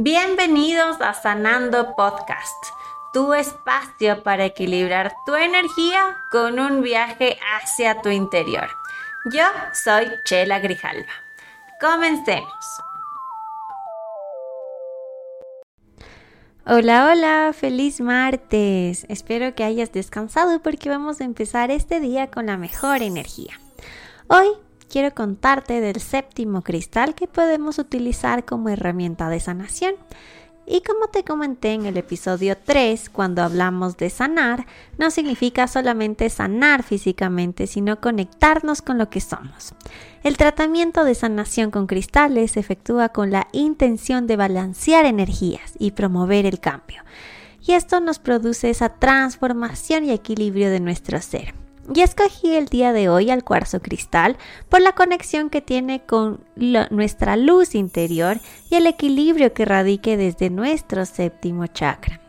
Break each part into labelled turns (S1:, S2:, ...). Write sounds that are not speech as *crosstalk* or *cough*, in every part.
S1: Bienvenidos a Sanando Podcast, tu espacio para equilibrar tu energía con un viaje hacia tu interior. Yo soy Chela Grijalva. Comencemos. Hola, hola, feliz martes. Espero que hayas descansado porque vamos a empezar este día con la mejor energía. Hoy quiero contarte del séptimo cristal que podemos utilizar como herramienta de sanación. Y como te comenté en el episodio 3, cuando hablamos de sanar, no significa solamente sanar físicamente, sino conectarnos con lo que somos. El tratamiento de sanación con cristales se efectúa con la intención de balancear energías y promover el cambio. Y esto nos produce esa transformación y equilibrio de nuestro ser. Y escogí el día de hoy al cuarzo cristal por la conexión que tiene con nuestra luz interior y el equilibrio que radique desde nuestro séptimo chakra.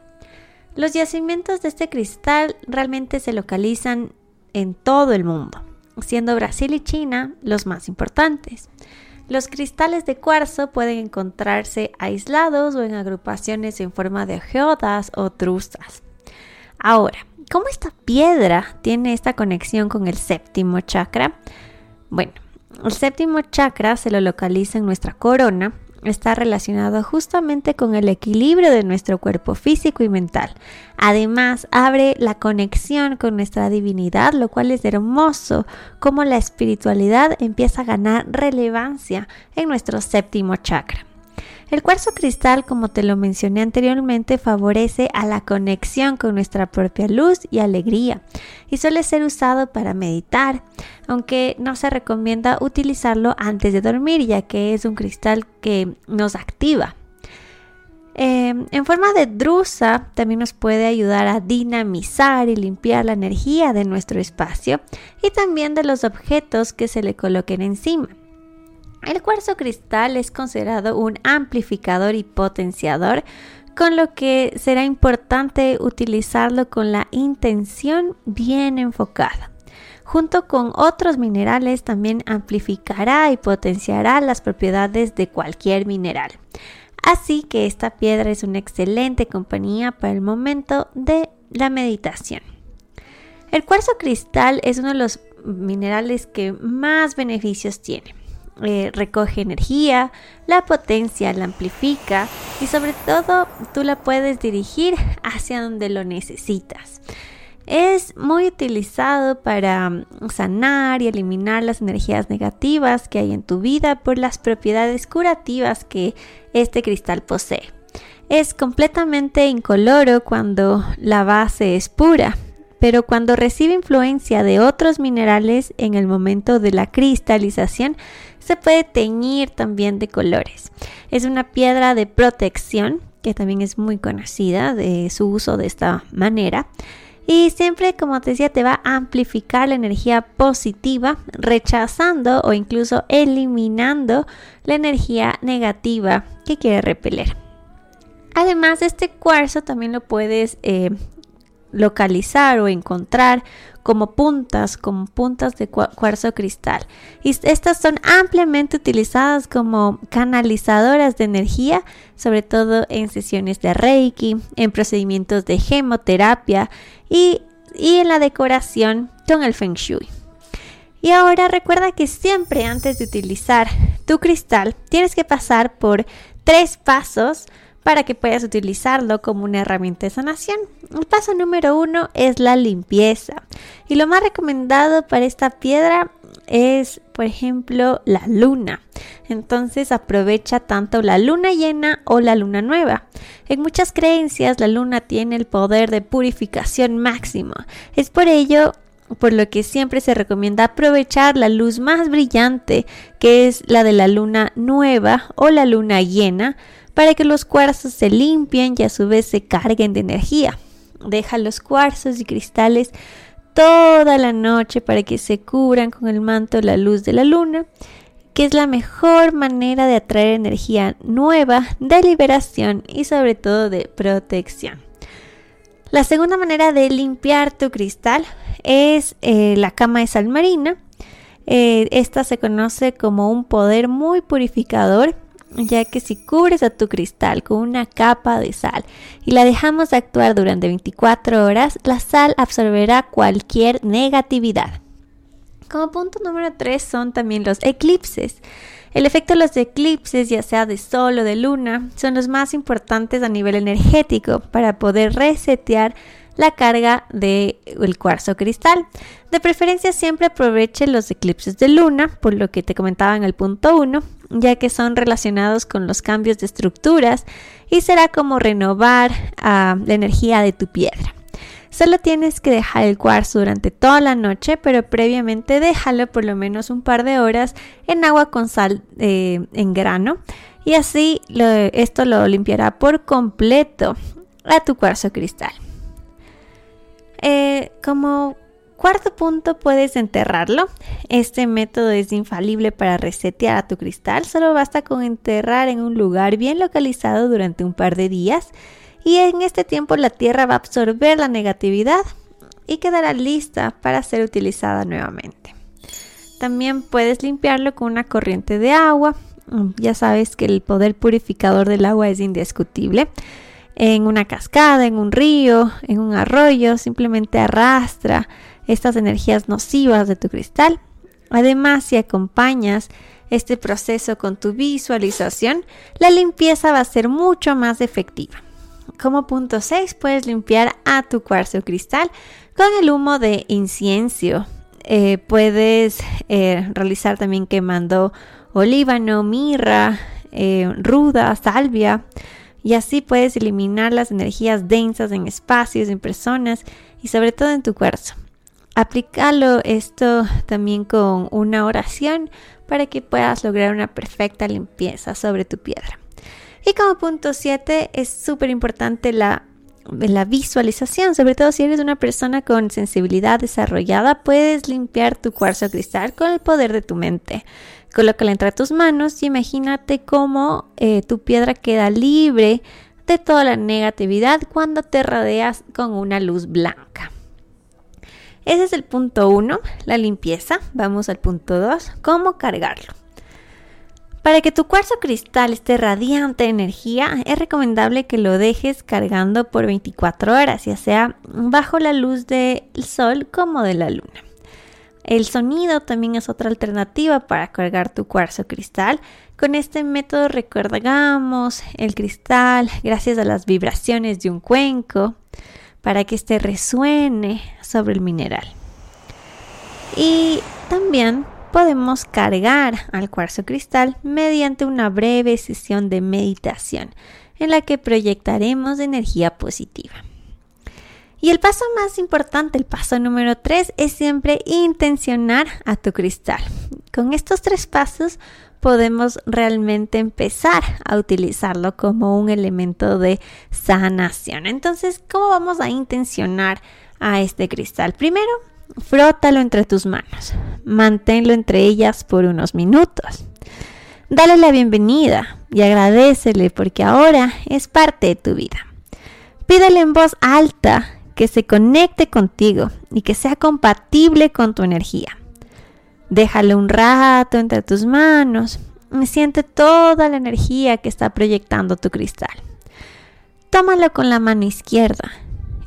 S1: Los yacimientos de este cristal realmente se localizan en todo el mundo, siendo Brasil y China los más importantes. Los cristales de cuarzo pueden encontrarse aislados o en agrupaciones en forma de geodas o truzas. Ahora, ¿Cómo esta piedra tiene esta conexión con el séptimo chakra? Bueno, el séptimo chakra se lo localiza en nuestra corona, está relacionado justamente con el equilibrio de nuestro cuerpo físico y mental. Además, abre la conexión con nuestra divinidad, lo cual es hermoso, como la espiritualidad empieza a ganar relevancia en nuestro séptimo chakra. El cuarzo cristal, como te lo mencioné anteriormente, favorece a la conexión con nuestra propia luz y alegría y suele ser usado para meditar, aunque no se recomienda utilizarlo antes de dormir ya que es un cristal que nos activa. Em, en forma de drusa también nos puede ayudar a dinamizar y limpiar la energía de nuestro espacio y también de los objetos que se le coloquen encima. El cuarzo cristal es considerado un amplificador y potenciador, con lo que será importante utilizarlo con la intención bien enfocada. Junto con otros minerales también amplificará y potenciará las propiedades de cualquier mineral. Así que esta piedra es una excelente compañía para el momento de la meditación. El cuarzo cristal es uno de los minerales que más beneficios tiene. Eh, recoge energía, la potencia, la amplifica y sobre todo tú la puedes dirigir *laughs* hacia donde lo necesitas. Es muy utilizado para mm, sanar y eliminar las energías negativas que hay en tu vida por las propiedades curativas que este cristal posee. Es completamente incoloro cuando la base es pura, pero cuando recibe influencia de otros minerales en el momento de la cristalización, se puede teñir también de colores. Es una piedra de protección que también es muy conocida de su uso de esta manera. Y siempre, como te decía, te va a amplificar la energía positiva, rechazando o incluso eliminando la energía negativa que quiere repeler. Además, este cuarzo también lo puedes eh, localizar o encontrar como puntas, como puntas de cuarzo cristal. Y estas son ampliamente utilizadas como canalizadoras de energía, sobre todo en sesiones de Reiki, en procedimientos de gemoterapia y, y en la decoración con el Feng Shui. Y ahora recuerda que siempre antes de utilizar tu cristal tienes que pasar por tres pasos para que puedas utilizarlo como una herramienta de sanación. El paso número uno es la limpieza. Y lo más recomendado para esta piedra es, por ejemplo, la luna. Entonces aprovecha tanto la luna llena o la luna nueva. En muchas creencias la luna tiene el poder de purificación máximo. Es por ello por lo que siempre se recomienda aprovechar la luz más brillante, que es la de la luna nueva o la luna llena, para que los cuarzos se limpien y a su vez se carguen de energía. Deja los cuarzos y cristales toda la noche para que se cubran con el manto la luz de la luna, que es la mejor manera de atraer energía nueva, de liberación y sobre todo de protección. La segunda manera de limpiar tu cristal es eh, la cama de sal marina. Eh, esta se conoce como un poder muy purificador ya que si cubres a tu cristal con una capa de sal y la dejamos actuar durante 24 horas, la sal absorberá cualquier negatividad. Como punto número 3 son también los eclipses. El efecto de los eclipses, ya sea de sol o de luna, son los más importantes a nivel energético para poder resetear la carga del cuarzo cristal. De preferencia siempre aproveche los eclipses de luna, por lo que te comentaba en el punto 1, ya que son relacionados con los cambios de estructuras y será como renovar ah, la energía de tu piedra. Solo tienes que dejar el cuarzo durante toda la noche, pero previamente déjalo por lo menos un par de horas en agua con sal eh, en grano y así esto lo limpiará por completo a tu cuarzo cristal. Eh, como cuarto punto puedes enterrarlo. Este método es infalible para resetear a tu cristal. Solo basta con enterrar en un lugar bien localizado durante un par de días y en este tiempo la tierra va a absorber la negatividad y quedará lista para ser utilizada nuevamente. También puedes limpiarlo con una corriente de agua. Ya sabes que el poder purificador del agua es indiscutible en una cascada, en un río, en un arroyo, simplemente arrastra estas energías nocivas de tu cristal. Además, si acompañas este proceso con tu visualización, la limpieza va a ser mucho más efectiva. Como punto 6, puedes limpiar a tu cuarzo cristal con el humo de incienso. Eh, puedes eh, realizar también quemando olíbano, mirra, eh, ruda, salvia y así puedes eliminar las energías densas en espacios, en personas y sobre todo en tu cuarzo. Aplícalo esto también con una oración para que puedas lograr una perfecta limpieza sobre tu piedra. Y como punto 7 es súper importante la, la visualización, sobre todo si eres una persona con sensibilidad desarrollada, puedes limpiar tu cuarzo cristal con el poder de tu mente. Colócala entre tus manos y imagínate cómo eh, tu piedra queda libre de toda la negatividad cuando te rodeas con una luz blanca. Ese es el punto 1, la limpieza. Vamos al punto 2, cómo cargarlo. Para que tu cuarzo cristal esté radiante de energía, es recomendable que lo dejes cargando por 24 horas, ya sea bajo la luz del sol como de la luna. El sonido también es otra alternativa para cargar tu cuarzo cristal. Con este método recargamos el cristal gracias a las vibraciones de un cuenco para que éste resuene sobre el mineral. Y también podemos cargar al cuarzo cristal mediante una breve sesión de meditación en la que proyectaremos energía positiva. Y el paso más importante, el paso número 3, es siempre intencionar a tu cristal. Con estos tres pasos podemos realmente empezar a utilizarlo como un elemento de sanación. Entonces, ¿cómo vamos a intencionar a este cristal? Primero, frótalo entre tus manos. Manténlo entre ellas por unos minutos. Dale la bienvenida y agradecele porque ahora es parte de tu vida. Pídele en voz alta que se conecte contigo y que sea compatible con tu energía. Déjalo un rato entre tus manos y siente toda la energía que está proyectando tu cristal. Tómalo con la mano izquierda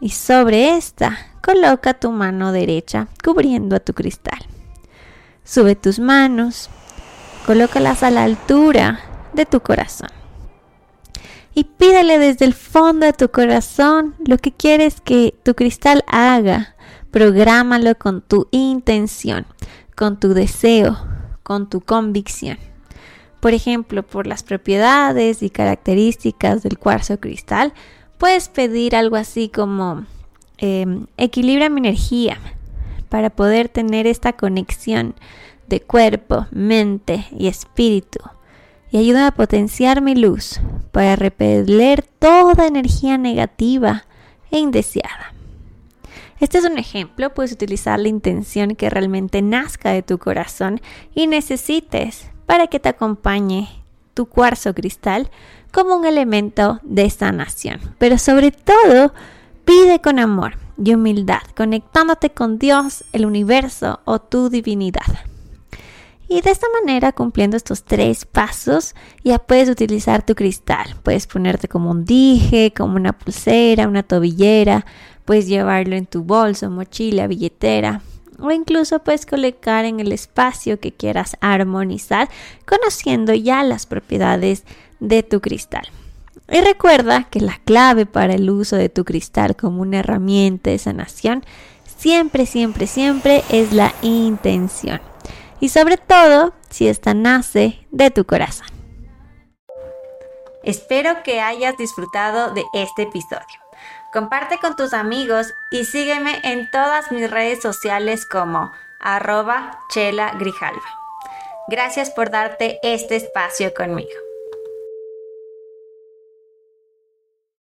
S1: y sobre esta coloca tu mano derecha cubriendo a tu cristal. Sube tus manos, colócalas a la altura de tu corazón y pídele desde el fondo de tu corazón lo que quieres que tu cristal haga. Prográmalo con tu intención, con tu deseo, con tu convicción. Por ejemplo, por las propiedades y características del cuarzo cristal, puedes pedir algo así como em, equilibra mi energía para poder tener esta conexión de cuerpo, mente y espíritu y ayuda a potenciar mi luz para repeler toda energía negativa e indeseada. Este es un ejemplo, puedes utilizar la intención que realmente nazca de tu corazón y necesites para que te acompañe tu cuarzo cristal como un elemento de sanación. Pero sobre todo, pide con amor y humildad, conectándote con Dios, el universo o tu divinidad. Y de esta manera, cumpliendo estos tres pasos, ya puedes utilizar tu cristal. Puedes ponerte como un dije, como una pulsera, una tobillera, puedes llevarlo en tu bolso, mochila, billetera, o incluso puedes colocar en el espacio que quieras armonizar, conociendo ya las propiedades de tu cristal. Y recuerda que la clave para el uso de tu cristal como una herramienta de sanación siempre, siempre, siempre es la intención. Y sobre todo si esta nace de tu corazón. Espero que hayas disfrutado de este episodio. Comparte con tus amigos y sígueme en todas mis redes sociales como arroba chela grijalva. Gracias por darte este espacio conmigo.